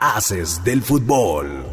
Haces del fútbol.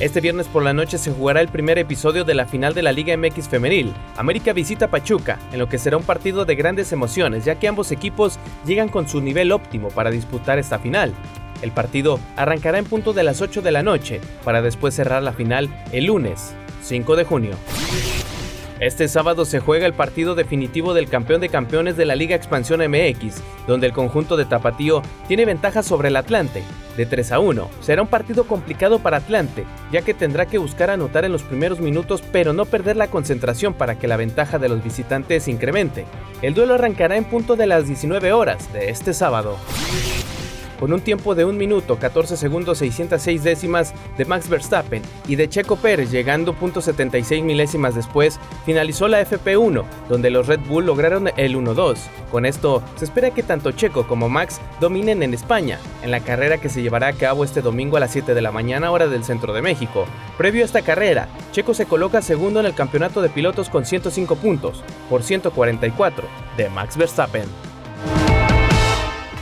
Este viernes por la noche se jugará el primer episodio de la final de la Liga MX Femenil. América visita Pachuca, en lo que será un partido de grandes emociones, ya que ambos equipos llegan con su nivel óptimo para disputar esta final. El partido arrancará en punto de las 8 de la noche, para después cerrar la final el lunes, 5 de junio. Este sábado se juega el partido definitivo del campeón de campeones de la Liga Expansión MX, donde el conjunto de Tapatío tiene ventaja sobre el Atlante, de 3 a 1. Será un partido complicado para Atlante, ya que tendrá que buscar anotar en los primeros minutos, pero no perder la concentración para que la ventaja de los visitantes incremente. El duelo arrancará en punto de las 19 horas de este sábado con un tiempo de 1 minuto 14 segundos 606 décimas de Max Verstappen y de Checo Pérez llegando .76 milésimas después, finalizó la FP1, donde los Red Bull lograron el 1-2. Con esto, se espera que tanto Checo como Max dominen en España, en la carrera que se llevará a cabo este domingo a las 7 de la mañana hora del centro de México. Previo a esta carrera, Checo se coloca segundo en el campeonato de pilotos con 105 puntos, por 144 de Max Verstappen.